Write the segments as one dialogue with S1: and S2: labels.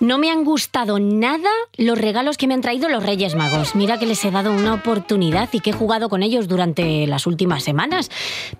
S1: No me han gustado nada los regalos que me han traído los Reyes Magos. Mira que les he dado una oportunidad y que he jugado con ellos durante las últimas semanas.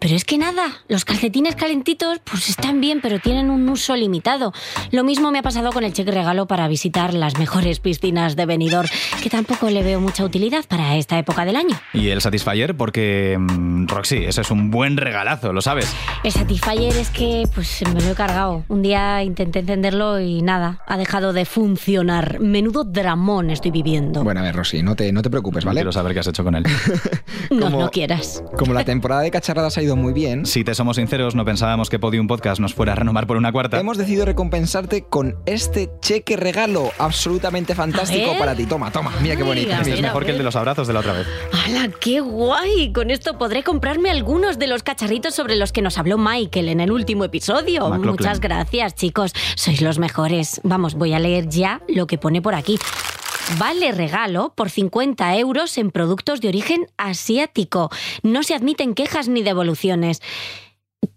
S1: Pero es que nada, los calcetines calentitos pues están bien, pero tienen un uso limitado. Lo mismo me ha pasado con el cheque regalo para visitar las mejores piscinas de Benidorm, que tampoco le veo mucha utilidad para esta época del año.
S2: Y el Satisfyer porque, mm, Roxy, ese es un buen regalazo, lo sabes.
S1: El Satisfyer es que pues me lo he cargado. Un día intenté encenderlo y nada, ha dejado de funcionar. Menudo dramón estoy viviendo.
S3: Bueno, a ver, Rosy, no te, no te preocupes, ¿vale?
S2: Quiero saber qué has hecho con él.
S1: no,
S3: como-
S1: no quieras.
S3: Como la temporada de cacharradas ha ido muy bien,
S2: si te somos sinceros, no pensábamos que Podium Podcast nos fuera a renovar por una cuarta.
S3: hemos decidido recompensarte con este cheque regalo absolutamente fantástico para ti. Toma, toma, mira qué bonito.
S2: Este es mejor que el de los abrazos de la otra vez.
S1: ¡Hala, qué guay! Con esto podré comprarme algunos de los cacharritos sobre los que nos habló Michael en el último episodio.
S2: McLaughlin.
S1: Muchas gracias, chicos. Sois los mejores. Vamos, voy a leer ya lo que pone por aquí. Vale regalo por 50 euros en productos de origen asiático. No se admiten quejas ni devoluciones.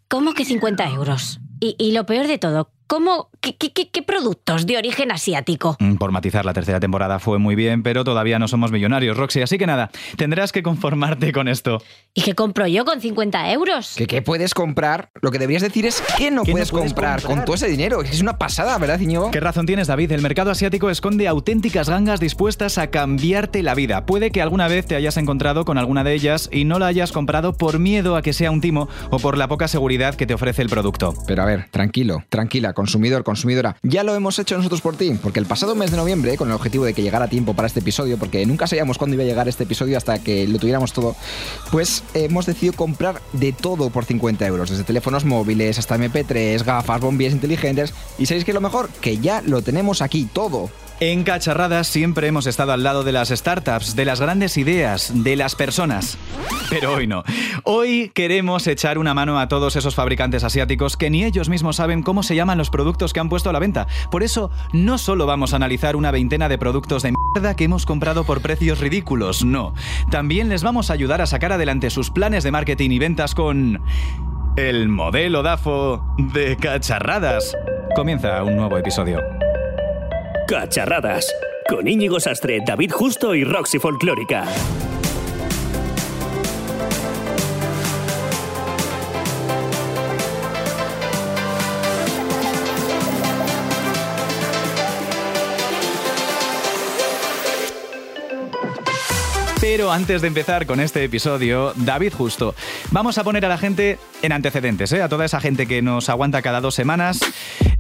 S1: ¿Cómo que 50 euros? Y, y lo peor de todo, ¿cómo, qué, qué- qué- qué productos de origen asiático?
S2: Mm, Por matizar, la tercera temporada fue muy bien, pero todavía no somos millonarios, Roxy. Así que nada, tendrás que conformarte con esto.
S1: ¿Y qué compro yo con 50 euros?
S3: ¿Que qué puedes comprar? Lo que deberías decir es que no,
S2: ¿Qué no
S3: puedes,
S2: puedes
S3: comprar,
S2: comprar?
S3: con todo ese dinero. Es una pasada, ¿verdad, Iñigo?
S2: ¿Qué razón tienes, David? El mercado asiático esconde auténticas gangas dispuestas a cambiarte la vida. Puede que alguna vez te hayas encontrado con alguna de ellas y no la hayas comprado por miedo a que sea un timo o por la poca seguridad que te ofrece el producto.
S3: Pero a ver, tranquilo, tranquila, consumidor, consumidora. Ya lo hemos hecho nosotros por ti, porque el pasado mes de noviembre, con el objetivo de que llegara a tiempo para este episodio, porque nunca sabíamos cuándo iba a llegar este episodio hasta que lo tuviéramos todo, pues hemos decidido comprar de todo por 50 euros, desde teléfonos móviles hasta MP3, gafas, bombillas inteligentes. ¿Y sabéis qué es lo mejor? Que ya lo tenemos aquí, todo.
S2: En Cacharradas siempre hemos estado al lado de las startups, de las grandes ideas, de las personas. Pero hoy no. Hoy queremos echar una mano a todos esos fabricantes asiáticos que ni ellos mismos saben cómo se llaman los productos que han puesto a la venta. Por eso, no solo vamos a analizar una veintena de productos de mierda que hemos comprado por precios ridículos, no. También les vamos a ayudar a sacar adelante sus planes de marketing y ventas con... El modelo DAFO de Cacharradas. Comienza un nuevo episodio.
S4: Cacharradas. Con Íñigo Sastre, David Justo y Roxy Folclórica.
S2: Pero antes de empezar con este episodio, David Justo, vamos a poner a la gente en antecedentes, ¿eh? a toda esa gente que nos aguanta cada dos semanas,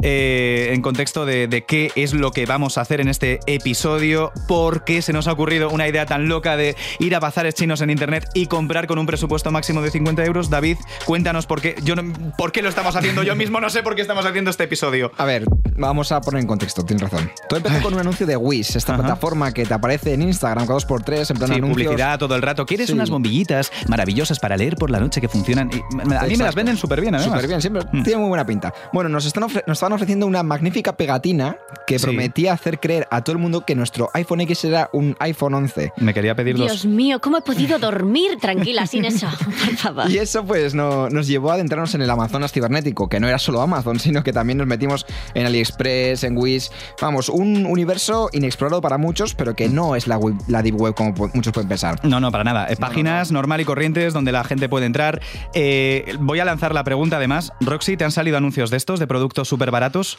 S2: eh, en contexto de, de qué es lo que vamos a hacer en este episodio, por qué se nos ha ocurrido una idea tan loca de ir a bazares chinos en internet y comprar con un presupuesto máximo de 50 euros. David, cuéntanos por qué, yo no- por qué lo estamos haciendo. Yo mismo no sé por qué estamos haciendo este episodio.
S3: A ver, vamos a poner en contexto, tienes razón. Todo empezó con un anuncio de Wish, esta
S2: Ajá.
S3: plataforma que te aparece en Instagram cada dos por tres, en plan
S2: Sí. Publicidad todo el rato. ¿Quieres
S3: Sí.
S2: unas bombillitas maravillosas para leer por la noche que funcionan? Y- a mí me las venden súper bien, además.
S3: Súper bien, siempre
S2: Mm.
S3: tiene muy buena pinta. Bueno, nos, están ofre- nos estaban ofreciendo una magnífica pegatina que
S2: Sí.
S3: prometía hacer creer a todo el mundo que nuestro iPhone X era un iPhone 11.
S2: Me quería pedir
S1: Dios
S2: dos.
S1: mío, ¿cómo he podido dormir tranquila sin eso? Por favor.
S3: Y eso pues no- nos llevó a adentrarnos en el Amazonas cibernético, que no era solo Amazon, sino que también nos metimos en AliExpress, en Wish. Vamos, un universo inexplorado para muchos, pero que no es la, web- la Deep Web como muchos pueden
S2: No, no, para nada. Páginas normal y corrientes donde la gente puede entrar. Eh, voy a lanzar la pregunta además. Roxy, ¿te han salido anuncios de estos, de productos súper baratos?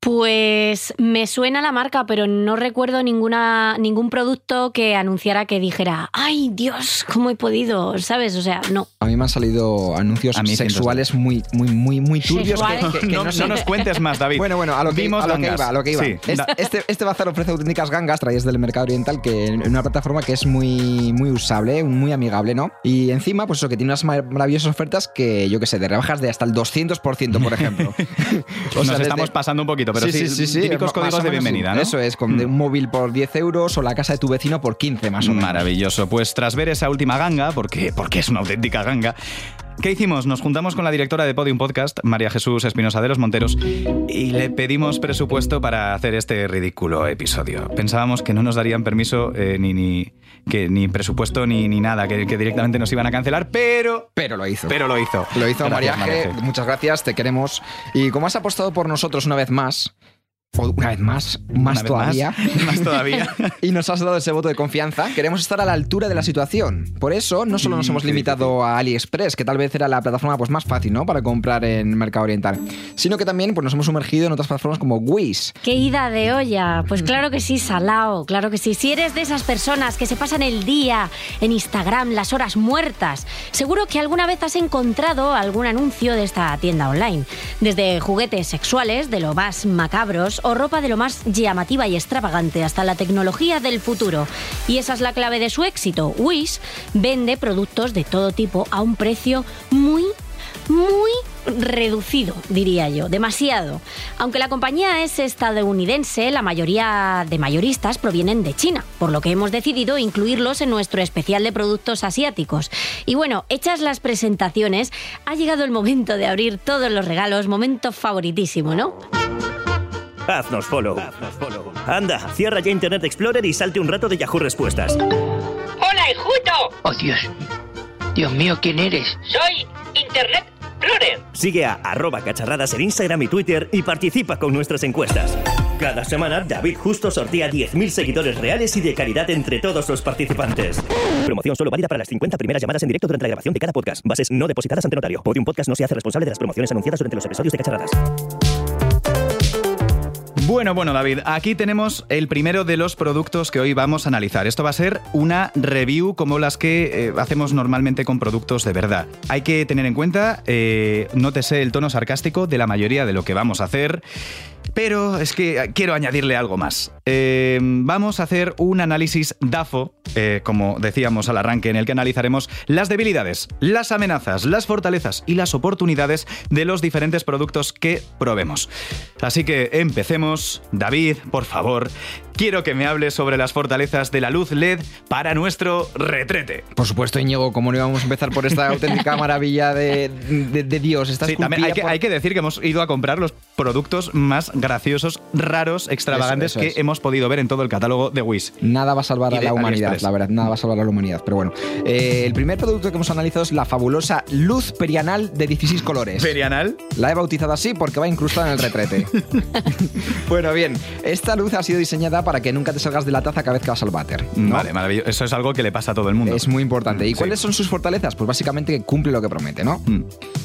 S1: Pues me suena la marca, pero no recuerdo ninguna, ningún producto que anunciara que dijera, ay Dios, ¿cómo he podido? ¿Sabes? O sea, no.
S3: A mí me han salido anuncios
S2: A mí
S3: sexuales muy, muy, muy, muy turbios. que-
S1: Sexuales.
S3: que- que
S2: no,
S3: no sé-
S2: no nos cuentes más, David.
S3: Bueno, bueno, a lo que,
S2: Vimos
S3: a lo que iba, a lo que iba.
S2: Sí,
S3: este, este bazar ofrece auténticas gangas traídas del mercado oriental que en una plataforma que es muy, muy usable, muy amigable, ¿no? Y encima, pues eso, que tiene unas mar- maravillosas ofertas que, yo qué sé, de rebajas de hasta el 200%, por ejemplo. O
S2: Nos
S3: desde-
S2: estamos pasando un poquito, pero sí, típicos
S3: más
S2: códigos
S3: o
S2: de
S3: menos,
S2: bienvenida,
S3: sí.
S2: ¿no?
S3: Eso es, con de
S2: Mm.
S3: un móvil por 10 euros o la casa de tu vecino por 15, más o menos.
S2: Maravilloso. Pues tras ver esa última ganga, porque, porque es una auténtica ganga, ¿Qué hicimos? Nos juntamos con la directora de Podium Podcast, María Jesús Espinosa de los Monteros, y le pedimos presupuesto para hacer este ridículo episodio. Pensábamos que no nos darían permiso eh, ni, ni, que, ni presupuesto ni, ni nada, que, que directamente nos iban a cancelar, pero...
S3: Pero lo hizo.
S2: Pero lo hizo.
S3: Lo hizo
S2: Gracias,
S3: María G.
S2: G.
S3: Muchas gracias, te queremos. Y como has apostado por nosotros una vez más, una vez más, más
S2: vez
S3: todavía,
S2: Más, más todavía.
S3: y nos has dado ese voto de confianza, queremos estar a la altura de la situación. Por eso, no solo nos
S2: Mm,
S3: hemos
S2: sí,
S3: limitado a AliExpress, que tal vez era la plataforma pues, más fácil ¿no? para comprar en Mercado Oriental, sino que también pues, nos hemos sumergido en otras plataformas como Wish.
S1: ¡Qué ida de olla! Pues claro que sí, Salao, claro que sí. Si eres de esas personas que se pasan el día en Instagram, las horas muertas, seguro que alguna vez has encontrado algún anuncio de esta tienda online. Desde juguetes sexuales, de lo más macabros, o ropa de lo más llamativa y extravagante, hasta la tecnología del futuro. Y esa es la clave de su éxito. Wish vende productos de todo tipo a un precio muy muy reducido, diría yo, demasiado. Aunque la compañía es estadounidense, la mayoría de mayoristas provienen de China, por lo que hemos decidido incluirlos en nuestro especial de productos asiáticos. Y bueno, hechas las presentaciones, ha llegado el momento de abrir todos los regalos, momento favoritísimo, ¿no?
S4: Haznos follow. Anda, cierra ya Internet Explorer y salte un rato de Yahoo Respuestas.
S5: ¡Hola, Enjuto!
S6: Oh, Dios. Dios mío, ¿quién eres?
S5: Soy Internet Explorer.
S4: Sigue a arroba cacharradas en Instagram y Twitter y participa con nuestras encuestas. Cada semana, David Justo sortea 10.000 seguidores reales y de calidad entre todos los participantes. Promoción solo válida para las 50 primeras llamadas en directo durante la grabación de cada podcast. Bases no depositadas ante notario. Podium Podcast no se hace responsable de las promociones anunciadas durante los episodios de Cacharradas.
S2: Bueno, bueno, David, aquí tenemos el primero de los productos que hoy vamos a analizar. Esto va a ser una review como las que eh, hacemos normalmente con productos de verdad. Hay que tener en cuenta, eh, nótese el tono sarcástico de la mayoría de lo que vamos a hacer. Pero es que quiero añadirle algo más. Eh, vamos a hacer un análisis DAFO, eh, como decíamos al arranque, en el que analizaremos las debilidades, las amenazas, las fortalezas y las oportunidades de los diferentes productos que probemos. Así que empecemos. David, por favor, quiero que me hables sobre las fortalezas de la luz LED para nuestro retrete.
S3: Por supuesto, Íñigo, como no íbamos a empezar por esta auténtica maravilla de, de- de Dios. Esta
S2: Sí, también hay que,
S3: esculpida por-
S2: hay que decir que hemos ido a comprar los productos más graciosos, raros, extravagantes
S3: Eso, eso
S2: que
S3: es.
S2: hemos podido ver en todo el catálogo de Wish.
S3: Nada va a salvar a la humanidad,
S2: AliExpress.
S3: la verdad, nada va a salvar a la humanidad. Pero bueno, eh, el primer producto que hemos analizado es la fabulosa luz perianal de 16 colores.
S2: Perianal.
S3: La he bautizado así porque va incrustada en el retrete. bueno, bien, esta luz ha sido diseñada para que nunca te salgas de la taza cada vez que vas al váter. ¿no?
S2: Vale, maravilloso. Eso es algo que le pasa a todo el mundo.
S3: Es muy importante. ¿Y
S2: Sí.
S3: cuáles son sus fortalezas? Pues básicamente que cumple lo que promete, ¿no?
S2: Mm.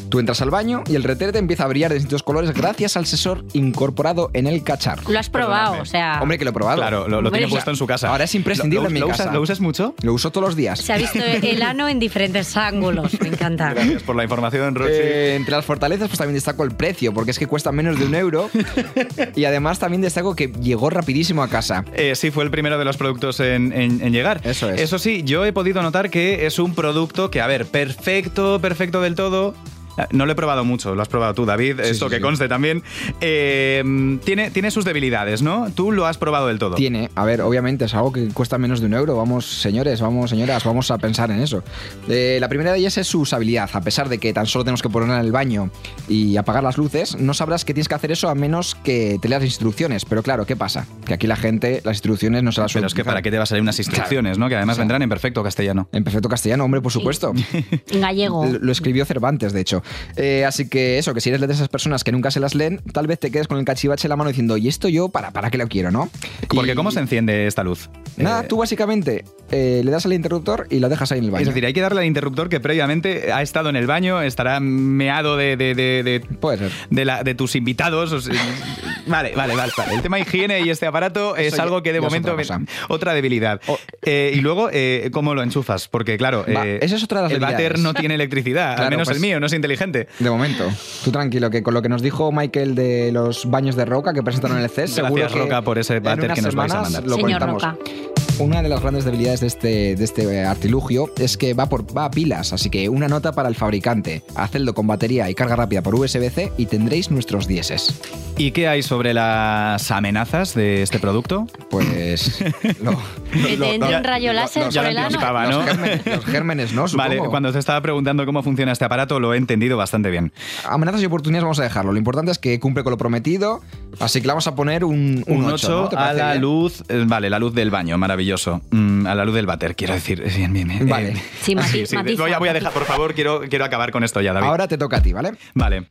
S3: Tú entras al baño y el retrete empieza a brillar de distintos colores gracias al sensor incorporado en el cacharro.
S1: Lo has probado, o sea...
S3: Hombre, que lo he probado.
S2: Claro, lo, lo tiene puesto en su casa.
S3: Ahora es imprescindible
S2: ¿Lo,
S3: en mi
S2: lo
S3: casa.
S2: Usas, ¿Lo usas mucho?
S3: Lo uso todos los días.
S1: Se ha visto el ano en diferentes ángulos, me encanta.
S2: Gracias por la información, Roxy.
S3: Eh, entre las fortalezas, pues también destaco el precio, porque es que cuesta menos de un euro. y además también destaco que llegó rapidísimo a casa.
S2: Eh, sí, fue el primero de los productos en, en- en llegar.
S3: Eso es.
S2: Eso sí, yo he podido notar que es un producto que, a ver, perfecto, perfecto del todo. Ah, No lo he probado mucho, lo has probado tú, David,
S3: Sí,
S2: esto
S3: sí,
S2: que
S3: sí.
S2: conste también. Eh, tiene, tiene sus debilidades, ¿no? Tú lo has probado del todo.
S3: Tiene, a ver, obviamente es algo que cuesta menos de un euro. Vamos, señores, vamos, señoras, vamos a pensar en eso. Eh, la primera de ellas es su usabilidad. A pesar de que tan solo tenemos que ponerla en el baño y apagar las luces, no sabrás que tienes que hacer eso a menos que te leas las instrucciones. Pero claro, ¿qué pasa? Que aquí la gente las instrucciones no se las
S2: Pero es que
S3: utilizar.
S2: para qué te va a salir unas instrucciones, ¿no? Que además
S3: O sea,
S2: vendrán en perfecto castellano.
S3: En perfecto castellano, hombre, por supuesto.
S1: En gallego.
S3: Lo lo escribió Cervantes, de hecho. Eh, así que eso, que si eres de esas personas que nunca se las leen, tal vez te quedes con el cachivache en la mano diciendo, ¿y esto yo para, para qué lo quiero, no?
S2: Porque
S3: Y-
S2: ¿cómo se enciende esta luz?
S3: Nada,
S2: Eh,
S3: tú básicamente eh, le das al interruptor y lo dejas ahí en el baño.
S2: Es decir, hay que darle al interruptor que previamente ha estado en el baño, estará meado de, de, de, de-
S3: Puede ser.
S2: de la- de tus invitados. o sea, vale, vale, vale, vale. El tema higiene y este aparato es
S3: Eso
S2: algo que de momento
S3: otra
S2: me- otra debilidad. Y luego, ¿cómo lo enchufas? Porque claro,
S3: Va, esa es otra de las
S2: el váter no tiene electricidad, al menos
S3: pues-
S2: el mío, no es inteligente.
S3: De momento. Tú tranquilo, que con lo que nos dijo Michael de los baños de roca que presentaron en el CES,
S2: Gracias,
S3: seguro que
S2: Roca, por ese
S3: en
S2: váter
S3: unas
S2: que nos vais a
S3: semanas
S2: mandar.
S3: lo
S1: Señor
S3: contamos.
S1: Roca.
S3: Una de las grandes debilidades de este, de este eh, artilugio es que va, por, va a pilas, así que una nota para el fabricante. Hacedlo con batería y carga rápida por USB-C y tendréis nuestros dieces.
S2: ¿Y qué hay sobre las amenazas de este producto?
S3: Pues... lo-
S1: Que te entre un rayo láser por el ano.
S3: Los gérmenes, los gérmenes, ¿no? Supongo.
S2: Vale, cuando te estaba preguntando cómo funciona este aparato, lo he entendido bastante bien.
S3: Amenazas y oportunidades vamos a dejarlo. Lo importante es que cumple con lo prometido, así que le vamos a poner un,
S2: Un
S3: 8,
S2: 8 a la luz, eh, vale, la luz del baño, maravilloso. Mm, a la luz del váter, quiero decir. Bien, bien, bien.
S3: Vale.
S2: Eh,
S1: Sí, mati-
S2: sí,
S1: matiza.
S2: voy, a, voy a dejar, por favor, quiero, quiero acabar con esto ya, David.
S3: Ahora te toca a ti, ¿vale?
S2: Vale.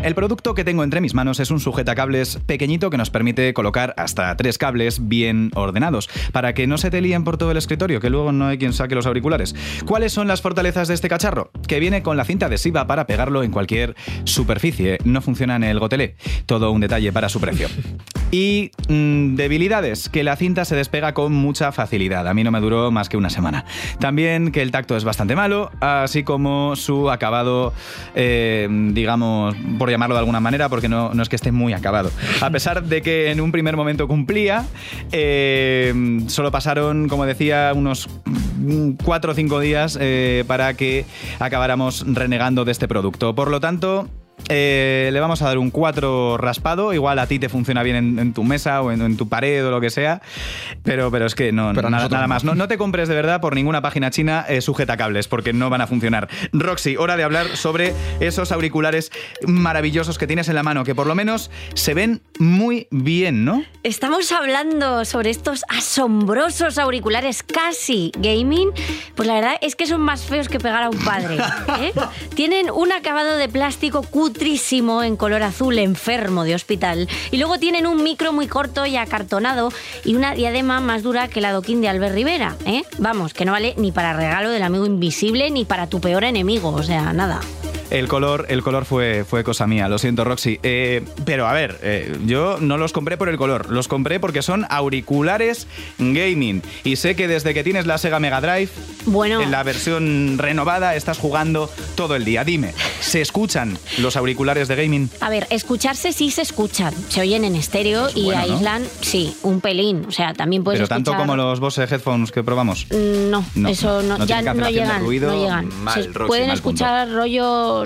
S2: El producto que tengo entre mis manos es un sujetacables pequeñito que nos permite colocar hasta tres cables bien ordenados, para que no se te líen por todo el escritorio, que luego no hay quien saque los auriculares. ¿Cuáles son las fortalezas de este cacharro? Que viene con la cinta adhesiva para pegarlo en cualquier superficie. No funciona en el gotelé. Todo un detalle para su precio. Y mm, debilidades, que la cinta se despega con mucha facilidad. A mí no me duró más que una semana. También que el tacto es bastante malo, así como su acabado, eh, digamos, por llamarlo de alguna manera, porque no, no es que esté muy acabado. A pesar de que en un primer momento cumplía, eh, solo pasaron, como decía, unos mm, cuatro o cinco días eh, para que acabáramos renegando de este producto. Por lo tanto, eh, le vamos a dar un 4 raspado. Igual a ti te funciona bien en, en tu mesa o en, en tu pared o lo que sea. Pero, pero es que no,
S3: Pero
S2: nada, más. No, no te compres de verdad por ninguna página china eh, sujeta cables porque no van a funcionar. Roxy, hora de hablar sobre esos auriculares maravillosos que tienes en la mano, que por lo menos se ven muy bien, ¿no?
S1: Estamos hablando sobre estos asombrosos auriculares casi gaming. Pues la verdad es que son más feos que pegar a un padre. ¿eh? Tienen un acabado de plástico cutrísimo en color azul enfermo de hospital. Y luego tienen un micro muy corto y acartonado y una diadema más dura que la doquín de Albert Rivera. ¿eh? Vamos, que no vale ni para regalo del amigo invisible ni para tu peor enemigo. O sea, nada.
S2: El color, el color fue, fue cosa mía, lo siento Roxy. Eh, pero a ver, eh, yo no los compré por el color, los compré porque son auriculares gaming. Y sé que desde que tienes la Sega Mega Drive,
S1: Bueno.
S2: en la versión renovada, estás jugando todo el día. Dime, ¿se escuchan los auriculares de gaming?
S1: A ver, escucharse sí se escuchan. Se oyen en estéreo y
S2: bueno, ¿no?
S1: sí, un pelín. O sea, también puedes
S2: Pero tanto
S1: escuchar-
S2: como los Bose Headphones que probamos.
S1: Mm, No,
S2: No,
S1: eso no,
S2: no
S1: ya no llegan,
S2: ruido,
S1: no llegan.
S2: mal,
S1: Se
S2: Roxy,
S1: pueden
S2: mal punto.
S1: escuchar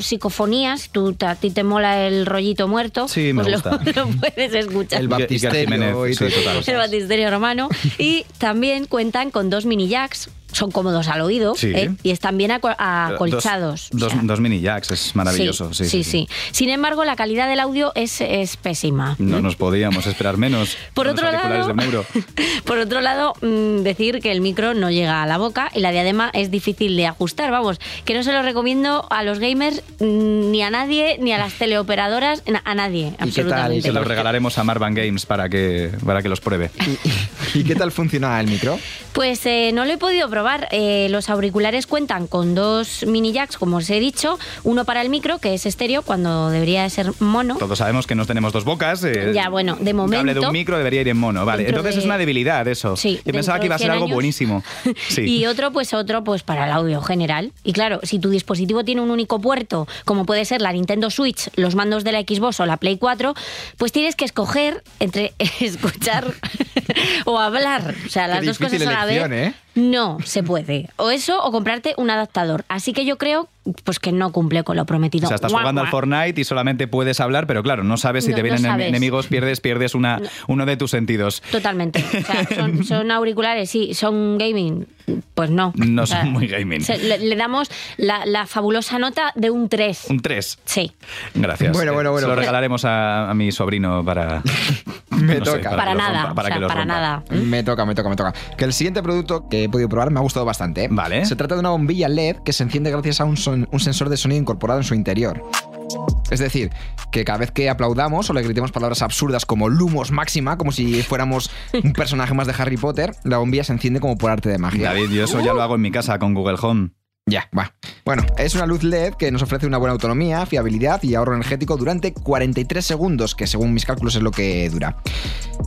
S1: psicofonías, tú, a ti te mola el rollito muerto,
S2: Sí, me
S1: pues
S2: gusta.
S1: Lo, lo puedes escuchar.
S3: El baptisterio
S2: Jiménez,
S3: y
S2: sí,
S3: todo
S2: total.
S3: eso.
S1: el batisterio romano. Y también cuentan con dos mini jacks, son cómodos al oído
S2: Sí.
S1: ¿eh? y están bien aco- acolchados.
S2: Dos,
S1: o
S2: dos,
S1: sea,
S2: dos mini jacks, es maravilloso. Sí,
S1: sí, sí. Sin embargo, la calidad del audio es, es pésima.
S2: No nos podíamos esperar menos.
S1: Por otro lado-. Por otro lado, decir que el micro no llega a la boca y la diadema es difícil de ajustar. Vamos, que no se lo recomiendo a los gamers mm, ni a nadie, ni a las teleoperadoras, a nadie,
S3: tal?
S1: absolutamente.
S2: Se los regalaremos a Marvan Games para que, para que los pruebe.
S3: ¿Y qué tal funciona el micro?
S1: Pues eh, no lo he podido probar. Eh, los auriculares cuentan con dos mini jacks, como os he dicho, uno para el micro, que es estéreo, cuando debería de ser mono.
S2: Todos sabemos que no tenemos dos bocas. eh,
S1: Ya, bueno, de
S2: Un cable de
S1: momento-
S2: un micro debería ir en mono. Vale, entonces
S1: de-
S2: es una debilidad eso.
S1: Sí,
S2: Yo pensaba que iba a ser
S1: 100
S2: algo
S1: años.
S2: buenísimo. Sí.
S1: Y otro, pues otro, pues para el audio general. Y claro, si tu dispositivo tiene un único puerto, como puede ser la Nintendo Switch, los mandos de la Xbox o la Play 4, pues tienes que escoger entre escuchar o hablar. O sea, las
S3: Qué
S1: dos cosas a la vez.
S3: ¿eh?
S1: No se puede. O eso, o comprarte un adaptador. Así que yo creo pues que no cumple con lo prometido.
S2: O sea, estás
S1: Guau,
S2: jugando al. Fortnite y solamente puedes hablar, pero claro, no sabes si
S1: No,
S2: te
S1: no
S2: vienen enemigos, pierdes, pierdes una, uno de tus sentidos.
S1: Totalmente. O sea, son, son auriculares, sí, son gaming. Pues no.
S2: No
S1: O sea,
S2: son muy gaming.
S1: se- le, le damos la, la fabulosa nota de un 3.
S2: Un 3.
S1: Sí.
S2: Gracias.
S3: Bueno, bueno, bueno.
S2: Se lo regalaremos a, a mi sobrino para.
S3: Me
S2: no sé,
S3: toca.
S1: Para nada.
S2: rompa, para
S1: o sea,
S2: que los
S1: para
S2: rompa.
S1: nada.
S3: Me toca, me toca, me toca. Que el siguiente producto que he podido probar me ha gustado bastante. ¿eh?
S2: Vale.
S3: Se trata de una bombilla LED que se enciende gracias a un, son- un sensor de sonido incorporado en su interior. Es decir, que cada vez que aplaudamos o le gritemos palabras absurdas como Lumos Máxima, como si fuéramos un personaje más de Harry Potter, la bombilla se enciende como por arte de magia.
S2: David, yo eso ya lo hago en mi casa con Google Home.
S3: Ya, va. Bueno, es una luz LED que nos ofrece una buena autonomía, fiabilidad y ahorro energético durante 43 segundos, que según mis cálculos es lo que dura.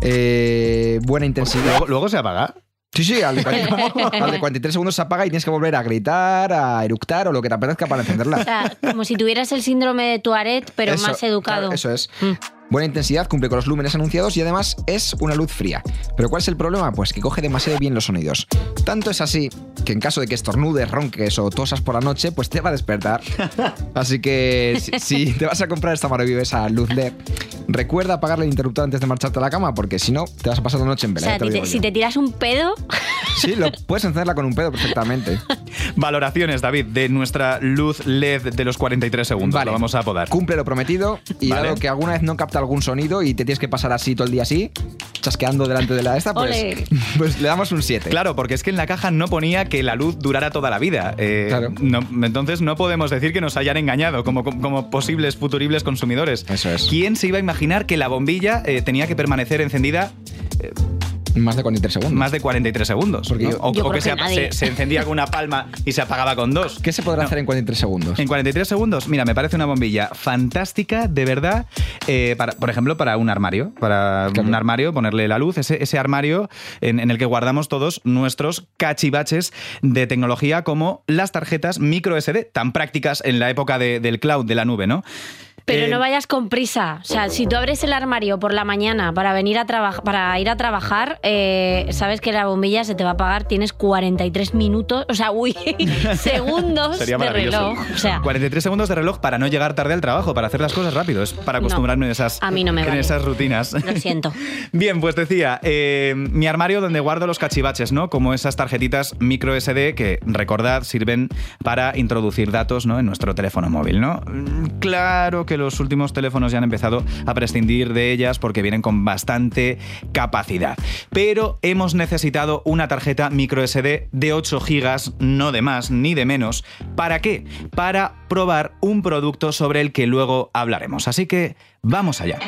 S3: Eh, buena intensidad.
S2: Luego, luego se apaga.
S3: Sí, sí, al de, 40 al de 43 segundos se apaga y tienes que volver a gritar, a eructar o lo que te apetezca para
S1: O
S3: encenderla.
S1: sea, como si tuvieras el síndrome de Tourette, pero
S3: Eso,
S1: más educado.
S3: claro, eso es.
S1: Mm.
S3: Buena intensidad, cumple con los lúmenes anunciados y además es una luz fría. Pero ¿cuál es el problema? Pues que coge demasiado bien los sonidos. Tanto es así que en caso de que estornudes, ronques o tosas por la noche, pues te va a despertar. Así que si, si te vas a comprar esta maravillosa luz LED, recuerda apagar el interruptor antes de marcharte a la cama, porque si no, te vas a pasar la noche en
S1: O
S3: vela.
S1: sea,
S3: te
S1: ti-
S3: digo
S1: si te tiras un pedo,
S3: Sí, lo, puedes encenderla con un pedo perfectamente.
S2: Valoraciones, David, de nuestra luz LED de los 43 segundos.
S3: Vale.
S2: Lo vamos a apodar.
S3: Cumple lo prometido y
S2: Vale.
S3: dado que alguna vez no capta algún sonido y te tienes que pasar así todo el día así, chasqueando delante de la esta, pues, pues le damos un 7.
S2: Claro, porque es que en la caja no ponía que la luz durara toda la vida. Eh,
S3: Claro.
S2: no- entonces no podemos decir que nos hayan engañado como, como posibles futuribles consumidores.
S3: Eso es.
S2: ¿Quién se iba a imaginar que la bombilla eh, tenía que permanecer encendida
S3: Más de 43 segundos.
S2: más de 43 segundos?
S3: Porque
S2: ¿no?
S3: yo-
S2: o
S1: Yo
S2: o
S1: creo
S2: que,
S1: que
S2: se, ap-
S1: nadie.
S2: se- se encendía con una palma y se apagaba con dos.
S3: ¿Qué se podrá
S2: No.
S3: hacer en 43 segundos?
S2: En 43 segundos, mira, me parece una bombilla fantástica, de verdad, eh, para, por ejemplo, para un armario. Para
S3: Claro.
S2: un armario, ponerle la luz, ese, ese armario en, en el que guardamos todos nuestros cachivaches de tecnología como las tarjetas micro SD, tan prácticas en la época de- del cloud, de la nube, ¿no?
S1: Pero
S2: Eh,
S1: no vayas con prisa. O sea, si tú abres el armario por la mañana para venir a trabajar, para ir a trabajar, eh, sabes que la bombilla se te va a apagar. Tienes 43 minutos, o sea, uy, segundos
S2: Sería
S1: de reloj. O sea,
S2: 43 segundos de reloj para no llegar tarde al trabajo, para hacer las cosas rápido. Es para
S1: No.
S2: acostumbrarme en esas,
S1: A mí no me
S2: en
S1: vale.
S2: esas rutinas.
S1: lo siento.
S2: Bien, pues decía, eh, mi armario donde guardo los cachivaches, ¿no? Como esas tarjetitas micro SD que, recordad, sirven para introducir datos ¿no? en nuestro teléfono móvil, ¿no? Mm, Claro que los últimos teléfonos ya han empezado a prescindir de ellas porque vienen con bastante capacidad. Pero hemos necesitado una tarjeta micro SD de 8 GB, no de más ni de menos. ¿Para qué? Para probar un producto sobre el que luego hablaremos. Así que vamos allá.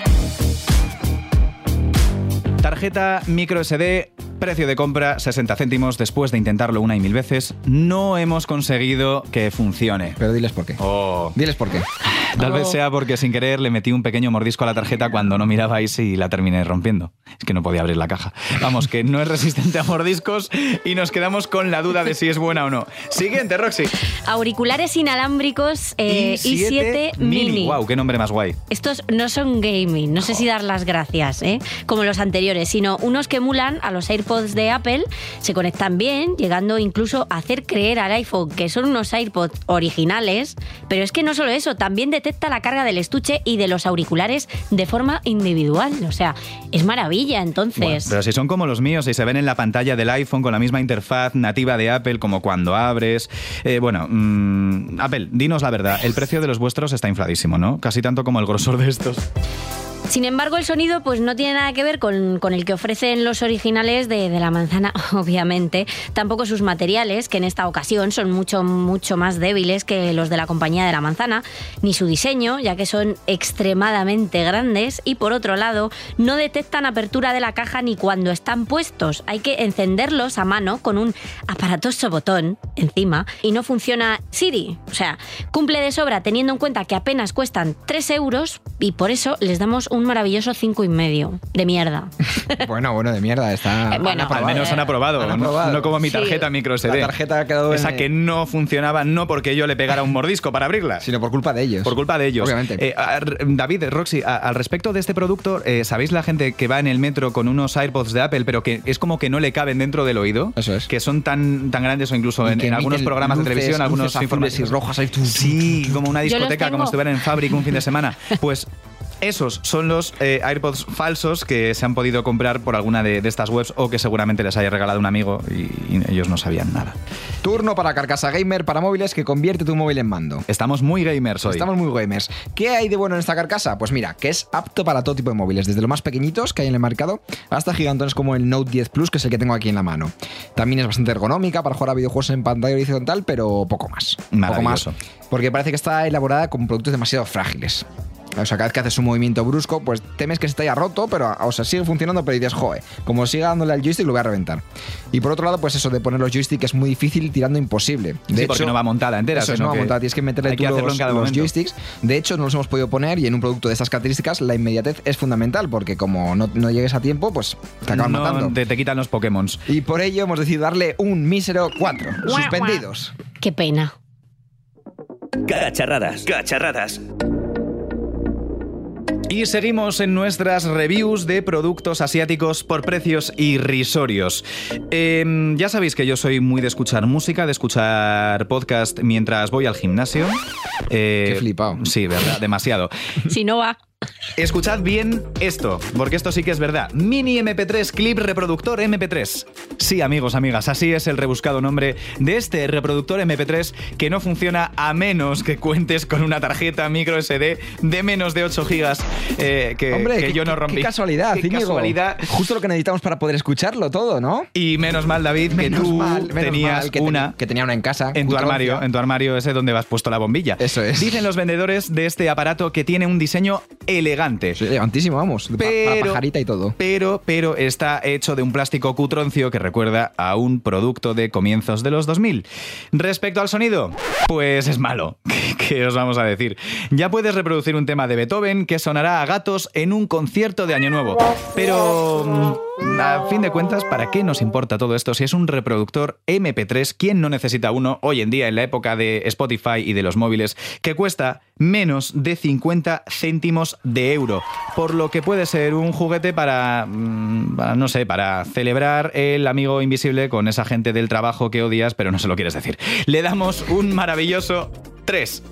S2: Tarjeta micro SD, precio de compra 60 céntimos. Después de intentarlo una y mil veces, no hemos conseguido que funcione.
S3: Pero diles por qué.
S2: Oh.
S3: Diles por qué.
S2: Tal vez sea porque sin querer le metí un pequeño mordisco a la tarjeta cuando no mirabais y la terminé rompiendo. Es que no podía abrir la caja. Vamos, que no es resistente a mordiscos y nos quedamos con la duda de si es buena o no. Siguiente, Roxy.
S1: Auriculares inalámbricos eh, i7, Mini.
S2: Wow, qué nombre más guay.
S1: Estos no son gaming, no sé si dar las gracias, ¿eh? como los anteriores, sino unos que emulan a los AirPods de Apple, se conectan bien, llegando incluso a hacer creer al iPhone que son unos AirPods originales, pero es que no solo eso, también detecta la carga del estuche y de los auriculares de forma individual, o sea, es maravilla entonces.
S2: Pero si son como los míos y se ven en la pantalla del iPhone con la misma interfaz nativa de Apple como cuando abres. Eh, bueno, mm, Apple, dinos la verdad, el precio de los vuestros está infladísimo, ¿no? Casi tanto como el grosor de estos.
S1: Sin embargo, el sonido pues no tiene nada que ver con, con el que ofrecen los originales de, de la manzana, obviamente. Tampoco sus materiales, que en esta ocasión son mucho, mucho más débiles que los de la compañía de la manzana, ni su diseño, ya que son extremadamente grandes. Y por otro lado, no detectan apertura de la caja ni cuando están puestos. Hay que encenderlos a mano con un aparatoso botón encima y no funciona Siri. O sea, cumple de sobra teniendo en cuenta que apenas cuestan 3 euros y por eso les damos un maravilloso cinco y medio de mierda.
S3: Bueno, bueno, de mierda. Está.
S1: Eh, bueno,
S3: han
S2: Al menos han aprobado,
S3: Han
S2: no-
S3: aprobado.
S2: No, como mi
S1: Sí.
S2: tarjeta micro SD.
S3: La tarjeta ha quedado
S2: Esa
S3: en-
S2: que no funcionaba no porque yo le pegara un mordisco para abrirla.
S3: Sino por culpa de ellos.
S2: Por culpa de ellos.
S3: Obviamente.
S2: Eh, a- David, Roxy, a- al respecto de este producto, eh, ¿sabéis la gente que va en el metro con unos AirPods de Apple, pero que es como que no le caben dentro del oído?
S3: Eso es.
S2: Que son tan, tan grandes o incluso en, algunos programas
S3: luces-
S2: de televisión, algunos
S3: luces
S2: informativos.
S3: y rojas ahí,
S2: Sí, como una discoteca, como si estuvieran en Fabric un fin de semana. Pues esos son los eh, AirPods falsos que se han podido comprar por alguna de, de estas webs o que seguramente les haya regalado un amigo y, y ellos no sabían nada.
S3: Turno para Carcasa Gamer para móviles que convierte tu móvil en mando.
S2: Estamos muy gamers hoy.
S3: Estamos muy gamers. ¿Qué hay de bueno en esta carcasa? Pues mira, que es apto para todo tipo de móviles, desde los más pequeñitos que hay en el mercado hasta gigantones como el Note 10 Plus, que es el que tengo aquí en la mano. También es bastante ergonómica para jugar a videojuegos en pantalla horizontal, pero poco más. Poco más, porque parece que está elaborada con productos demasiado frágiles. O sea, cada vez que haces un movimiento brusco, pues temes que se te haya roto, pero o sea, sigue funcionando, pero dices, joe, como siga dándole al joystick lo voy a reventar. Y por otro lado, pues eso de poner los joysticks es muy difícil tirando imposible. De
S2: Sí, porque no va montada entera,
S3: Eso no va
S2: que
S3: montada, tienes que meterle
S2: hay
S3: tú
S2: que
S3: los,
S2: en cada
S3: los joysticks. De hecho, no los hemos podido poner y en un producto de estas características la inmediatez es fundamental, porque como no, no llegues a tiempo, pues te acaban
S2: No,
S3: matando.
S2: Te, te quitan los Pokémon.
S3: Y por ello hemos decidido darle un mísero 4. Suspendidos.
S1: Qué pena.
S4: Cacharradas, cacharradas.
S2: Y seguimos en nuestras reviews de productos asiáticos por precios irrisorios. Em, ya sabéis que yo soy muy de escuchar música, de escuchar podcast mientras voy al gimnasio. Eh,
S3: Qué flipado.
S2: Sí, verdad, demasiado.
S1: Si no va.
S2: Escuchad bien esto, porque esto sí que es verdad. Mini MP3 Clip Reproductor MP3. Sí, amigos, amigas, así es el rebuscado nombre de este reproductor MP3 que no funciona a menos que cuentes con una tarjeta micro SD de menos de 8 gigas eh, que,
S3: Hombre,
S2: que
S3: qué-
S2: yo no rompí.
S3: Qué casualidad,
S2: Qué casualidad.
S3: Justo lo que necesitamos para poder escucharlo todo, ¿no?
S2: Y menos mal, David, que
S3: Menos
S2: tú
S3: mal,
S2: tenías
S3: mal que
S2: una
S3: que tenía una en casa.
S2: en tu armario, en tu armario ese donde has puesto la bombilla.
S3: Eso es.
S2: Dicen los vendedores de este aparato que tiene un diseño elegante.
S3: Elegantísimo, vamos.
S2: Pero-
S3: para pajarita y todo.
S2: Pero, pero está hecho de un plástico cutroncio que recuerda a un producto de comienzos de los 2000. Respecto al sonido, pues es malo. ¿Qué, qué os vamos a decir? Ya puedes reproducir un tema de Beethoven que sonará a gatos en un concierto de Año Nuevo. Pero, mm, a fin de cuentas, ¿para qué nos importa todo esto si es un reproductor MP3? ¿Quién no necesita uno hoy en día en la época de Spotify y de los móviles que cuesta menos de 50 céntimos de euro? Por lo que puede ser un juguete para, mm, para, no sé, para celebrar el amigo invisible con esa gente del trabajo que odias, pero no se lo quieres decir. Le damos un maravilloso 3.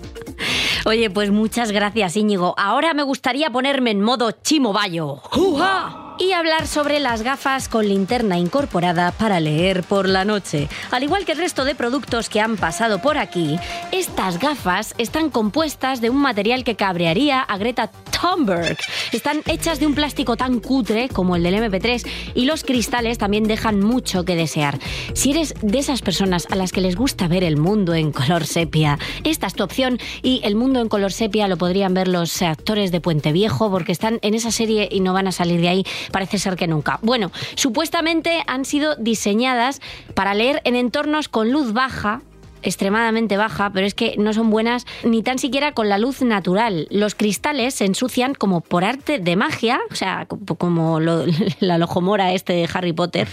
S1: Oye, pues muchas gracias, Íñigo. Ahora me gustaría ponerme en modo chimobayo. ¡Juja! Y hablar sobre las gafas con linterna incorporada para leer por la noche. Al igual que el resto de productos que han pasado por aquí, estas gafas están compuestas de un material que cabrearía a Greta Thunberg. Están hechas de un plástico tan cutre como el del MP3 y los cristales también dejan mucho que desear. Si eres de esas personas a las que les gusta ver el mundo en color sepia, esta es tu opción y el mundo en color sepia lo podrían ver los actores de Puente Viejo porque están en esa serie y no van a salir de ahí, parece ser que nunca. Bueno, supuestamente han sido diseñadas para leer en entornos con luz baja extremadamente baja, pero es que no son buenas ni tan siquiera con la luz natural. Los cristales se ensucian como por arte de magia, o sea, co- como la lojomora este de Harry Potter.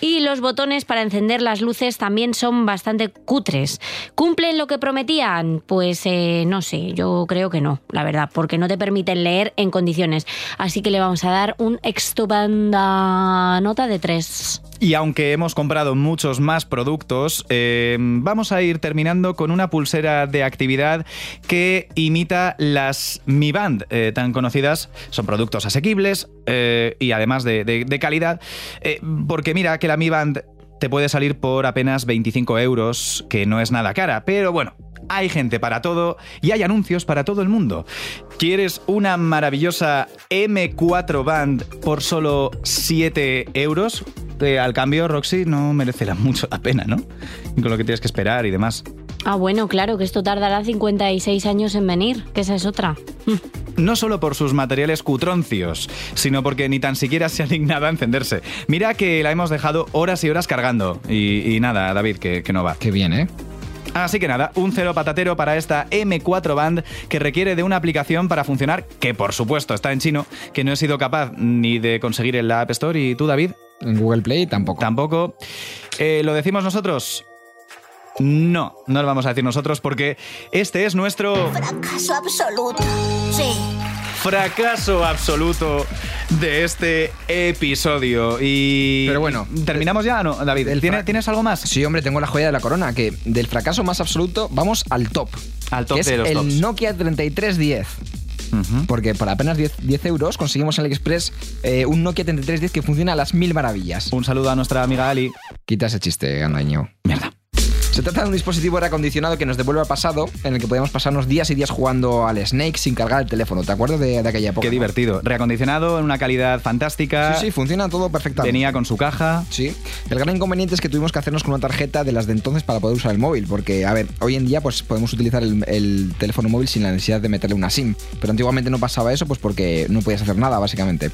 S1: Y los botones para encender las luces también son bastante cutres. ¿Cumplen lo que prometían? Pues eh, no sé, yo creo que no, la verdad, porque no te permiten leer en condiciones. Así que le vamos a dar un estupenda nota de 3.
S2: Y aunque hemos comprado muchos más productos, eh, vamos a ir terminando con una pulsera de actividad que imita las Mi Band, eh, tan conocidas. Son productos asequibles eh, y además de, de- calidad. porque mira que la Mi Band te puede salir por apenas 25 euros, que no es nada cara. Pero bueno, hay gente para todo y hay anuncios para todo el mundo. ¿Quieres una maravillosa M4 Band por solo 7 euros? Eh, al cambio, Roxy, no merecerá mucho la pena, ¿no? Con lo que tienes que esperar y demás.
S1: Ah, bueno, claro, que esto tardará 56 años en venir, que esa es otra.
S2: No solo por sus materiales cutroncios, sino porque ni tan siquiera se ha dignado a encenderse. Mira que la hemos dejado horas y horas cargando. Y, y nada, David, que, que no va.
S3: Qué bien, ¿eh?
S2: Así que nada, un cero patatero para esta M4 Band que requiere de una aplicación para funcionar, que por supuesto está en chino, que no he sido capaz ni de conseguir en la App Store. ¿Y tú, David?
S3: En Google Play tampoco.
S2: Tampoco. Eh, ¿Lo decimos nosotros? No, no lo vamos a decir nosotros porque este es nuestro
S7: Fracaso absoluto. Sí.
S2: fracaso absoluto de este episodio. Y.
S3: Pero bueno,
S2: ¿Terminamos ya o no, David? ¿Tiene-
S3: fra-
S2: ¿Tienes algo más?
S3: Sí, hombre, tengo la joya de la corona, que del fracaso más absoluto vamos al top.
S2: Al top
S3: que es
S2: de los
S3: el
S2: tops.
S3: Nokia 3310. Porque por apenas 10, 10 euros conseguimos en AliExpress eh, un Nokia 3310 que funciona a las mil maravillas.
S2: Un saludo a nuestra amiga Ali.
S3: Quita ese chiste, Andaño.
S2: Mierda.
S3: Se trata de un dispositivo reacondicionado que nos devuelve al pasado, en el que podemos pasarnos días y días jugando al Snake sin cargar el teléfono. ¿Te acuerdas de, de aquella época?
S2: Qué divertido. Reacondicionado en una calidad fantástica.
S3: Sí, sí, funciona todo perfectamente.
S2: Venía con su caja.
S3: Sí. El gran inconveniente es que tuvimos que hacernos con una tarjeta de las de entonces para poder usar el móvil, porque, a ver, hoy en día pues podemos utilizar el, el teléfono móvil sin la necesidad de meterle una SIM, pero antiguamente no pasaba eso, pues porque no podías hacer nada, básicamente.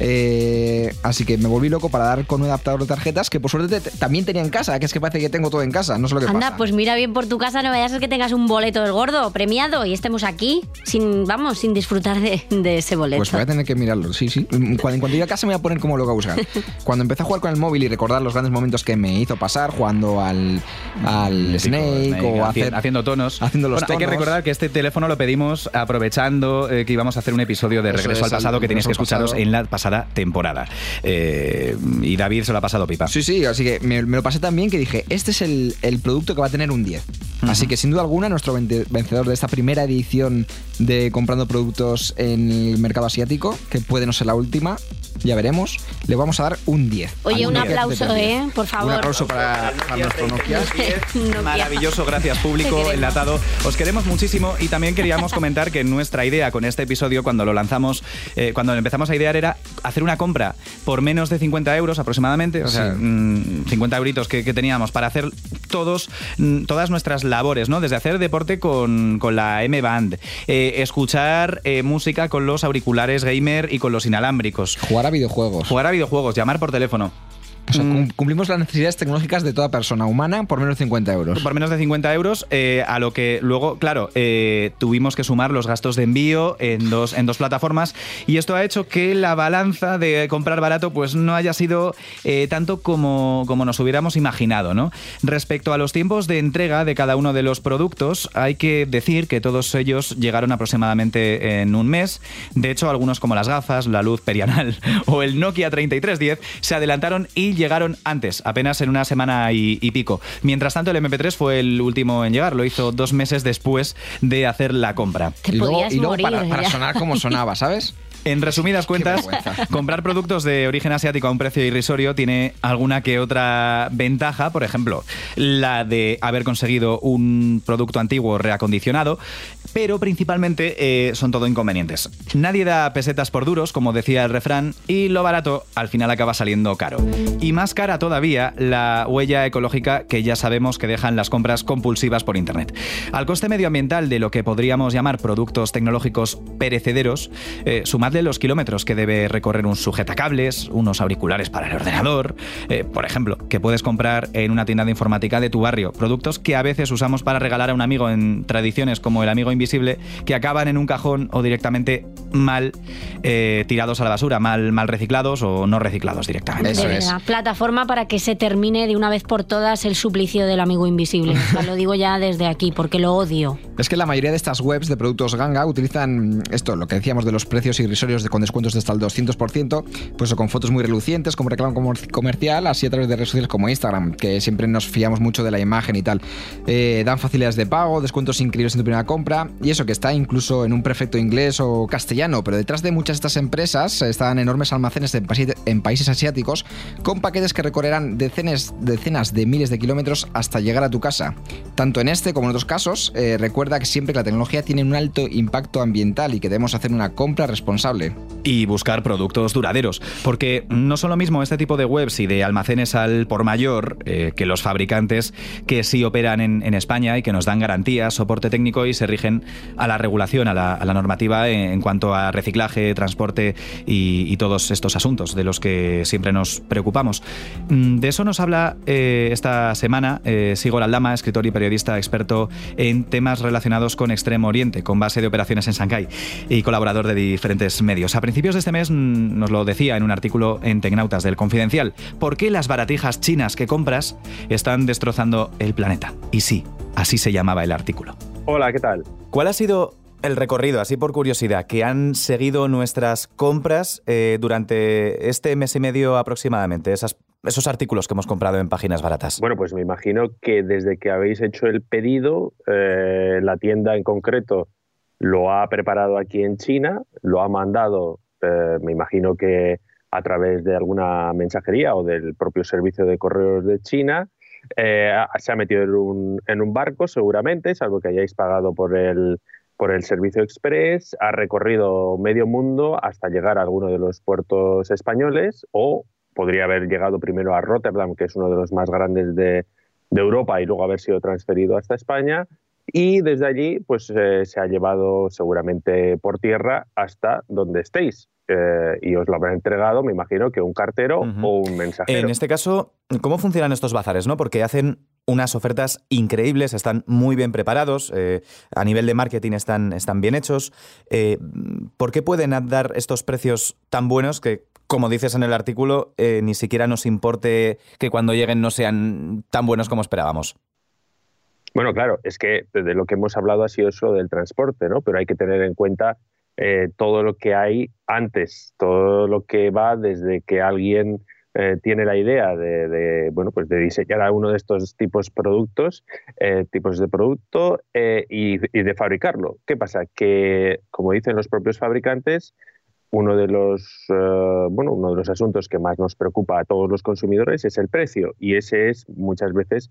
S3: Eh, así que me volví loco para dar con un adaptador de tarjetas que por suerte te- también tenía en casa, que es que parece que tengo todo en casa, no sé lo que
S1: Anda,
S3: pasa.
S1: pues mira bien por tu casa, no vayas a ser que tengas un boleto del gordo premiado y estemos aquí sin, vamos, sin disfrutar de, de ese boleto.
S3: Pues voy a tener que mirarlo, sí, sí. Cuando, en cuanto llegue a casa me voy a poner como loco a buscar. Cuando empecé a jugar con el móvil y recordar los grandes momentos que me hizo pasar jugando al, al Snake, o
S2: haci-
S3: hacer,
S2: haciendo tonos.
S3: haciendo los
S2: Bueno, Hay que recordar que este teléfono lo pedimos aprovechando eh, que íbamos a hacer un episodio de
S3: Eso
S2: Regreso
S3: es,
S2: al pasado que tenéis que escucharos
S3: pasado.
S2: en la pasada temporada. Eh, y David se lo ha pasado pipa.
S3: Sí, sí, así que me, me lo pasé tan bien que dije, este es el, el producto que va a tener un 10. Así que sin duda alguna, nuestro vencedor de esta primera edición de comprando productos en el mercado asiático, que puede no ser la última, ya veremos, le vamos a dar un 10.
S1: Oye, un aplauso,
S3: 3310.
S1: ¿eh? Por favor.
S3: Un aplauso para, para nuestro Nokia.
S2: Maravilloso, gracias público enlatado. Os queremos muchísimo y también queríamos comentar que nuestra idea con este episodio, cuando lo lanzamos, eh, cuando lo empezamos a idear, era hacer una compra por menos de 50 euros aproximadamente, o sea,
S3: Sí.
S2: mm, 50 euritos que, que teníamos para hacer todos, mm, todas nuestras labores, ¿no? Desde hacer deporte con, con la M-Band, eh, escuchar eh, música con los auriculares gamer y con los inalámbricos,
S3: Jugar a videojuegos.
S2: jugar a videojuegos, llamar por teléfono.
S3: O sea,
S2: Mm.
S3: cum- cumplimos las necesidades tecnológicas de toda persona humana por menos de 50 euros.
S2: Por menos de 50 euros, eh, a lo que luego, claro, eh, tuvimos que sumar los gastos de envío en dos, en dos plataformas y esto ha hecho que la balanza de comprar barato pues no haya sido eh, tanto como, como nos hubiéramos imaginado, ¿no? Respecto a los tiempos de entrega de cada uno de los productos, hay que decir que todos ellos llegaron aproximadamente en un mes. De hecho, algunos como las gafas, la luz perianal o el Nokia 3310 se adelantaron y llegaron antes, apenas en una semana y, y pico. Mientras tanto, el MP3 fue el último en llegar, lo hizo dos meses después de hacer la compra.
S1: Te
S3: y luego,
S1: podías
S3: y luego
S1: morir.
S3: para, para sonar como sonaba, ¿sabes?
S2: En resumidas cuentas, comprar productos de origen asiático a un precio irrisorio tiene alguna que otra ventaja, por ejemplo, la de haber conseguido un producto antiguo reacondicionado, pero principalmente eh, son todo inconvenientes. Nadie da pesetas por duros, como decía el refrán, y lo barato al final acaba saliendo caro. Y más cara todavía la huella ecológica que ya sabemos que dejan las compras compulsivas por Internet. Al coste medioambiental de lo que podríamos llamar productos tecnológicos perecederos, eh, sumadle los kilómetros que debe recorrer un sujetacables, unos auriculares para el ordenador, eh, por ejemplo, que puedes comprar en una tienda de informática de tu barrio, productos que a veces usamos para regalar a un amigo en tradiciones como el amigo invisible, que acaban en un cajón o directamente mal eh, tirados a la basura, mal, mal reciclados o no reciclados directamente.
S3: Eso
S1: de
S3: es.
S1: Plataforma para que se termine de una vez por todas el suplicio del amigo invisible. O sea, lo digo ya desde aquí, porque lo odio.
S3: Es que la mayoría de estas webs de productos ganga utilizan esto, lo que decíamos de los precios irrisorios de, con descuentos de hasta el 200%, pues o con fotos muy relucientes, como reclamo comer- comercial, así a través de redes sociales como Instagram, que siempre nos fiamos mucho de la imagen y tal. Eh, dan facilidades de pago, descuentos increíbles en tu primera compra, y eso que está incluso en un perfecto inglés o castellano, pero detrás de muchas de estas empresas están enormes almacenes en, países- asiáticos con paquetes que recorrerán decenas, decenas de miles de kilómetros hasta llegar a tu casa. Tanto en este como en otros casos, eh, recuerda que siempre la tecnología tiene un alto impacto ambiental y que debemos hacer una compra responsable.
S2: y buscar productos duraderos. Porque no son lo mismo este tipo de webs y de almacenes al por mayor eh, que los fabricantes que sí operan en, en España y que nos dan garantías, soporte técnico y se rigen a la regulación, a la, normativa en, cuanto a reciclaje, transporte y, y todos estos asuntos de los que siempre nos preocupamos. Mm, De eso nos habla eh, esta semana eh, Sigor Aldama, escritor y periodista experto en temas relacionados con Extremo Oriente, con base de operaciones en Shanghái y colaborador de diferentes medios. A principios de este mes mm, nos lo decía en un artículo en Tecnautas del Confidencial, ¿por qué las baratijas chinas que compras están destrozando el planeta? Y sí, así se llamaba el artículo.
S8: Hola, ¿qué tal?
S2: ¿Cuál ha sido el recorrido, así por curiosidad, que han seguido nuestras compras eh, durante este mes y medio aproximadamente? Esas- esos artículos que hemos comprado en páginas baratas.
S8: Bueno, pues me imagino que desde que habéis hecho el pedido, eh, la tienda en concreto lo ha preparado aquí en China, lo ha mandado, eh, me imagino que a través de alguna mensajería o del propio servicio de correos de China. Eh, se ha metido en un, barco seguramente, salvo que hayáis pagado por el, por el servicio express, ha recorrido medio mundo hasta llegar a alguno de los puertos españoles o podría haber llegado primero a Rotterdam, que es uno de los más grandes de, de Europa, y luego haber sido transferido hasta España. Y desde allí, pues eh, se ha llevado seguramente por tierra hasta donde estéis. Eh, y os lo habrá entregado, me imagino, que un cartero o un mensajero.
S2: En este caso, ¿cómo funcionan estos bazares? ¿no? Porque hacen unas ofertas increíbles, están muy bien preparados, eh, a nivel de marketing están, están bien hechos. Eh, ¿Por qué pueden dar estos precios tan buenos que, como dices en el artículo, ni siquiera nos importe que cuando lleguen no sean tan buenos como esperábamos?
S8: Bueno, claro, es que de lo que hemos hablado ha sido eso del transporte, ¿no? Pero hay que tener en cuenta eh, todo lo que hay antes, todo lo que va desde que alguien eh, tiene la idea de, bueno, pues de diseñar uno de estos tipos productos, eh, tipos de producto y, de fabricarlo. ¿Qué pasa? Que, como dicen los propios fabricantes, uno de los bueno, uno de los asuntos que más nos preocupa a todos los consumidores es el precio y ese es muchas veces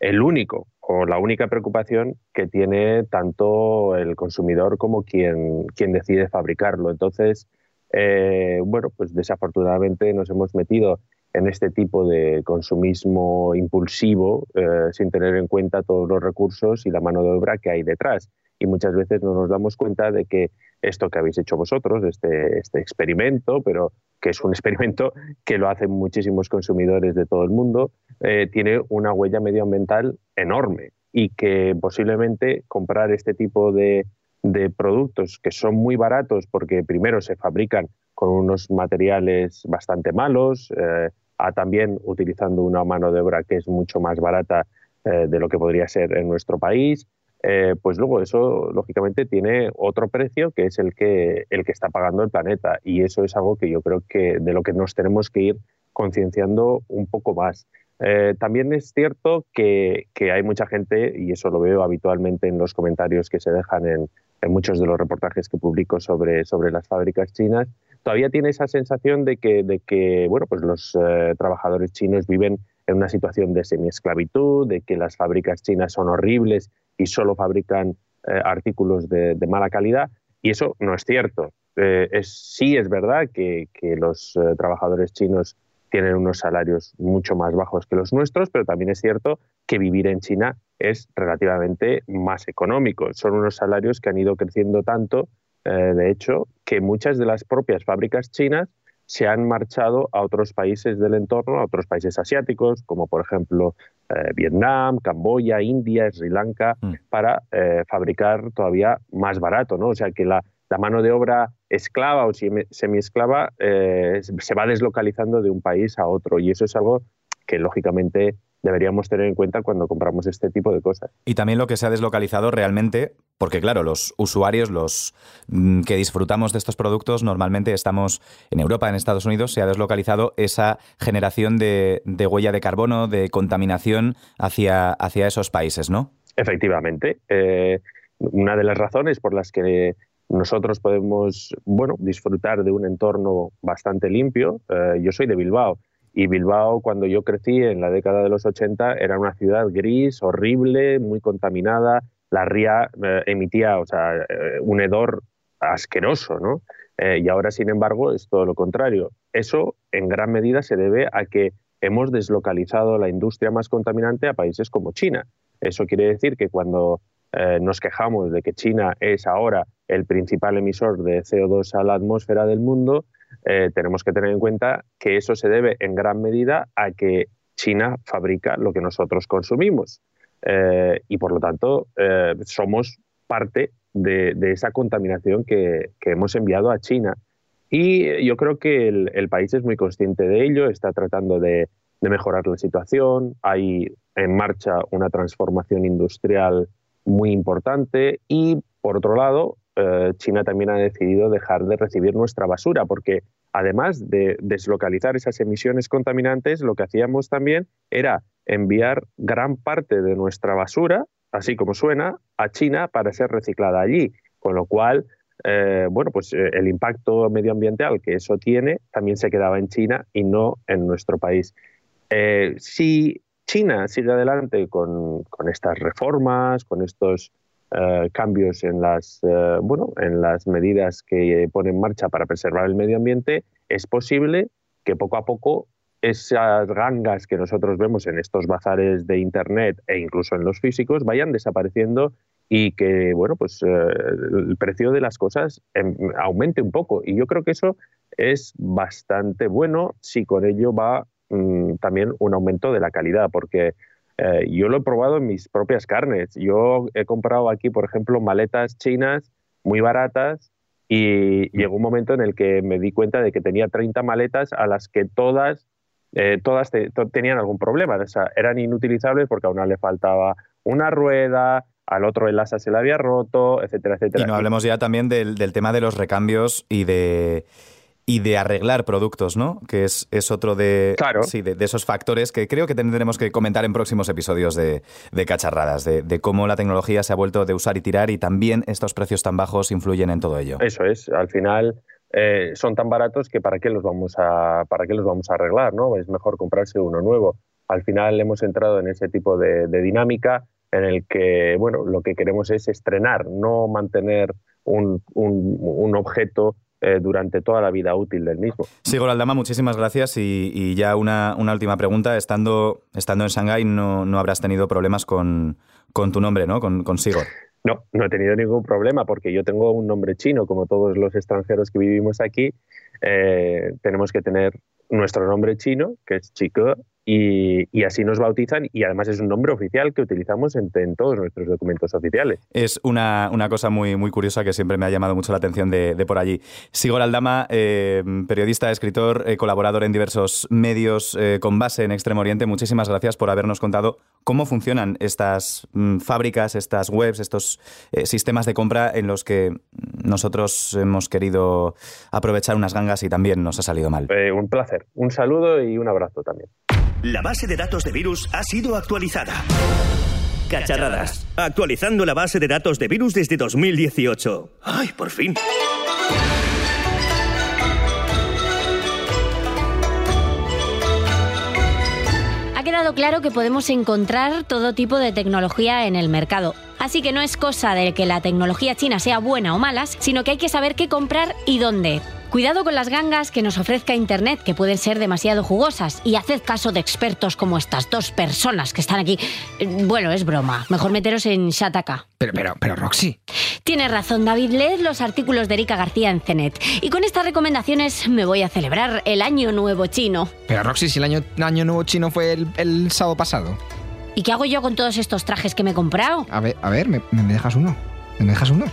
S8: el único o la única preocupación que tiene tanto el consumidor como quien, quien decide fabricarlo. Entonces, eh, bueno, pues desafortunadamente nos hemos metido en este tipo de consumismo impulsivo eh, sin tener en cuenta todos los recursos y la mano de obra que hay detrás. Y muchas veces no nos damos cuenta de que esto que habéis hecho vosotros, este, este experimento, pero que es un experimento que lo hacen muchísimos consumidores de todo el mundo, eh, tiene una huella medioambiental enorme y que posiblemente comprar este tipo de, productos que son muy baratos porque primero se fabrican con unos materiales bastante malos, eh, a también utilizando una mano de obra que es mucho más barata eh, de lo que podría ser en nuestro país, eh, pues luego eso lógicamente tiene otro precio que es el que, el que está pagando el planeta y eso es algo que yo creo que de lo que nos tenemos que ir concienciando un poco más. Eh, también es cierto que, hay mucha gente, y eso lo veo habitualmente en los comentarios que se dejan en, muchos de los reportajes que publico sobre, sobre las fábricas chinas, todavía tiene esa sensación de que, de que bueno, pues los eh, trabajadores chinos viven en una situación de semiesclavitud, de que las fábricas chinas son horribles y solo fabrican eh, artículos de, mala calidad. Y eso no es cierto. Eh, es, sí es verdad que, los eh, trabajadores chinos tienen unos salarios mucho más bajos que los nuestros, pero también es cierto que vivir en China es relativamente más económico. Son unos salarios que han ido creciendo tanto, de hecho, que muchas de las propias fábricas chinas se han marchado a otros países del entorno, a otros países asiáticos, como por ejemplo eh, Vietnam, Camboya, India, Sri Lanka, mm. para eh, fabricar todavía más barato. ¿no? O sea que la, mano de obra esclava o semiesclava eh, se va deslocalizando de un país a otro y eso es algo que lógicamente deberíamos tener en cuenta cuando compramos este tipo de cosas.
S2: Y también lo que se ha deslocalizado realmente, porque claro, los usuarios, los mm, que disfrutamos de estos productos, normalmente estamos en Europa, en Estados Unidos, se ha deslocalizado esa generación de, huella de carbono, de contaminación hacia, hacia esos países, ¿no?
S8: Efectivamente. Eh, una de las razones por las que nosotros podemos bueno, disfrutar de un entorno bastante limpio, eh, yo soy de Bilbao, y Bilbao, cuando yo crecí en la década de los 80, era una ciudad gris, horrible, muy contaminada. La ría eh, emitía o sea, eh, un hedor asqueroso, ¿no? Eh, y ahora, sin embargo, es todo lo contrario. Eso, en gran medida, se debe a que hemos deslocalizado la industria más contaminante a países como China. Eso quiere decir que cuando nos quejamos de que China es ahora el principal emisor de CO2 a la atmósfera del mundo, eh, tenemos que tener en cuenta que eso se debe en gran medida a que China fabrica lo que nosotros consumimos. Eh, y por lo tanto eh, somos parte de, esa contaminación que, hemos enviado a China. Y yo creo que el, país es muy consciente de ello, está tratando de, de, mejorar la situación, hay en marcha una transformación industrial muy importante y, por otro lado, China también ha decidido dejar de recibir nuestra basura, porque además de deslocalizar esas emisiones contaminantes, lo que hacíamos también era enviar gran parte de nuestra basura, así como suena, a China para ser reciclada allí, con lo cual, eh, bueno, pues eh, el impacto medioambiental que eso tiene también se quedaba en China y no en nuestro país. Eh, si China sigue adelante con estas reformas, con estos eh, cambios en las, eh, bueno, en las medidas que pone en marcha para preservar el medio ambiente, es posible que poco a poco esas gangas que nosotros vemos en estos bazares de Internet e incluso en los físicos vayan desapareciendo y que bueno pues eh, el precio de las cosas em, aumente un poco. Y yo creo que eso es bastante bueno si con ello va mm, también un aumento de la calidad porque eh, yo lo he probado en mis propias carnes. Yo he comprado aquí, por ejemplo, maletas chinas muy baratas y mm. llegó un momento en el que me di cuenta de que tenía 30 maletas a las que todas, eh, todas tenían algún problema. O sea, eran inutilizables porque a una le faltaba una rueda, al otro el asa se le había roto, etcétera, etcétera.
S2: Y no hablemos ya también del, del tema de los recambios y de y de arreglar productos, ¿no? Que es, es otro de,
S8: Claro.
S2: sí, de, de esos factores que creo que tendremos que comentar en próximos episodios de, de Cacharradas, de, de cómo la tecnología se ha vuelto de usar y tirar y también estos precios tan bajos influyen en todo ello.
S8: Eso es, al final eh, son tan baratos que para qué los vamos a para qué los vamos a arreglar, ¿no? Es mejor comprarse uno nuevo. Al final hemos entrado en ese tipo de, dinámica en el que, bueno, lo que queremos es estrenar, no mantener un, un- un objeto eh, durante toda la vida útil del mismo.
S2: Sigor Aldama, muchísimas gracias y, y ya una, una última pregunta. Estando, estando en Shanghái no, no habrás tenido problemas con, con tu nombre, ¿no? Con, con Sigor.
S8: No, no he tenido ningún problema porque yo tengo un nombre chino, como todos los extranjeros que vivimos aquí. eh, tenemos que tener nuestro nombre chino, que es Chico, y, y así nos bautizan y además es un nombre oficial que utilizamos en, en todos nuestros documentos oficiales.
S2: Es una, una cosa muy, muy curiosa que siempre me ha llamado mucho la atención de, de por allí. Sigor Aldama, eh, periodista, escritor, eh, colaborador en diversos medios eh, con base en Extremo Oriente, muchísimas gracias por habernos contado cómo funcionan estas mm, fábricas, estas webs, estos eh, sistemas de compra en los que nosotros hemos querido aprovechar unas gangas y también nos ha salido mal.
S8: Un placer, un saludo y un abrazo también.
S4: La base de datos de virus ha sido actualizada. Cacharradas. Actualizando la base de datos de virus desde 2018. ¡Ay, por fin!
S1: Ha quedado claro que podemos encontrar todo tipo de tecnología en el mercado. Así que no es cosa de que la tecnología china sea buena o mala, sino que hay que saber qué comprar y dónde. Cuidado con las gangas que nos ofrezca Internet, que pueden ser demasiado jugosas, y haced caso de expertos como estas dos personas que están aquí. Bueno, es broma. Mejor meteros en Shataka.
S3: Pero, pero, pero, Roxy.
S1: Tienes razón, David. Leed los artículos de Erika García en CENET. Y con estas recomendaciones me voy a celebrar el Año Nuevo Chino.
S3: Pero, Roxy, si el año, año nuevo chino fue el, el sábado pasado.
S1: ¿Y qué hago yo con todos estos trajes que me he comprado?
S3: A ver, a ver, me, me dejas uno. ¿Me dejas uno?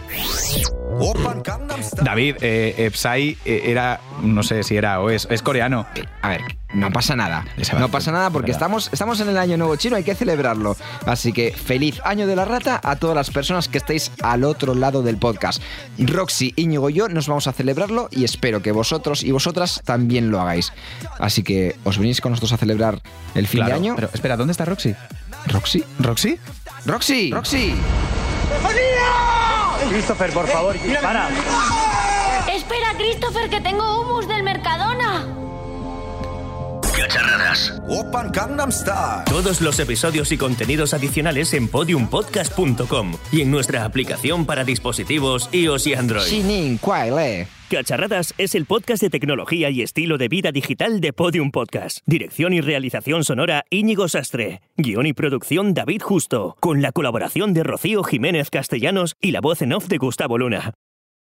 S2: David, eh, eh, Psy eh, era, no sé si era o es, es coreano.
S3: A ver, no pasa nada. No pasa nada porque estamos, estamos en el año nuevo chino, hay que celebrarlo. Así que feliz año de la rata a todas las personas que estéis al otro lado del podcast. Roxy, Íñigo y yo nos vamos a celebrarlo y espero que vosotros y vosotras también lo hagáis. Así que os venís con nosotros a celebrar el fin
S2: Claro,
S3: de año.
S2: Pero espera, ¿dónde está Roxy?
S3: ¿Roxy?
S2: ¿Roxy?
S3: ¡Roxy! ¡Roxy!
S9: Christopher, por favor, para.
S1: Espera, Christopher, que tengo humus del Mercadona.
S4: Cacharradas. Todos los episodios y contenidos adicionales en podiumpodcast.com y en nuestra aplicación para dispositivos iOS y Android.
S3: Shinin.
S4: Cacharradas es el podcast de tecnología y estilo de vida digital de Podium Podcast. Dirección y realización sonora Íñigo Sastre. Guión y producción David Justo. Con la colaboración de Rocío Jiménez Castellanos y la voz en off de Gustavo Luna.